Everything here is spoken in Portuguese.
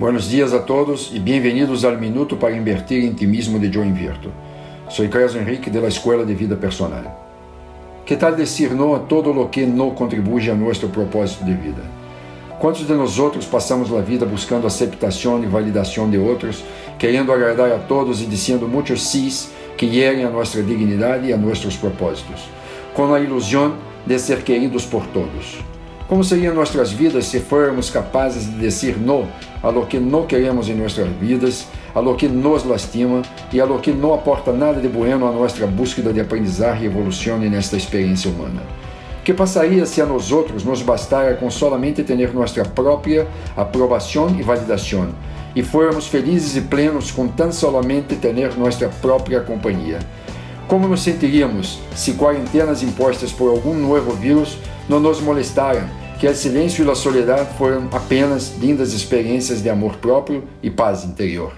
Buenos dias a todos e bem-vindos ao Minuto para Invertir em Intimismo de Joe Inverto. Sou Creso Henrique da Escola de Vida Personal. Que tal dizer não a todo o que não contribui a nosso propósito de vida? Quantos de nós outros passamos a vida buscando aceitação e validação de outros, querendo agradar a todos e dizendo muitos sis que hierem a nossa dignidade e a nossos propósitos, com a ilusão de ser queridos por todos? Como seriam nossas vidas se formos capazes de dizer não a lo que não queremos em nossas vidas, a lo que nos lastima e a lo que não aporta nada de bueno a nossa búsqueda de aprendizar e evolução nesta experiência humana? Que passaria se a nós outros nos bastara com solamente ter nossa própria aprovação e validação, e formos felizes e plenos com tão somente ter nossa própria companhia? Como nos sentiríamos se quarentenas impostas por algum novo vírus não nos molestaram que o silêncio e a soledade foram apenas lindas experiências de amor próprio e paz interior.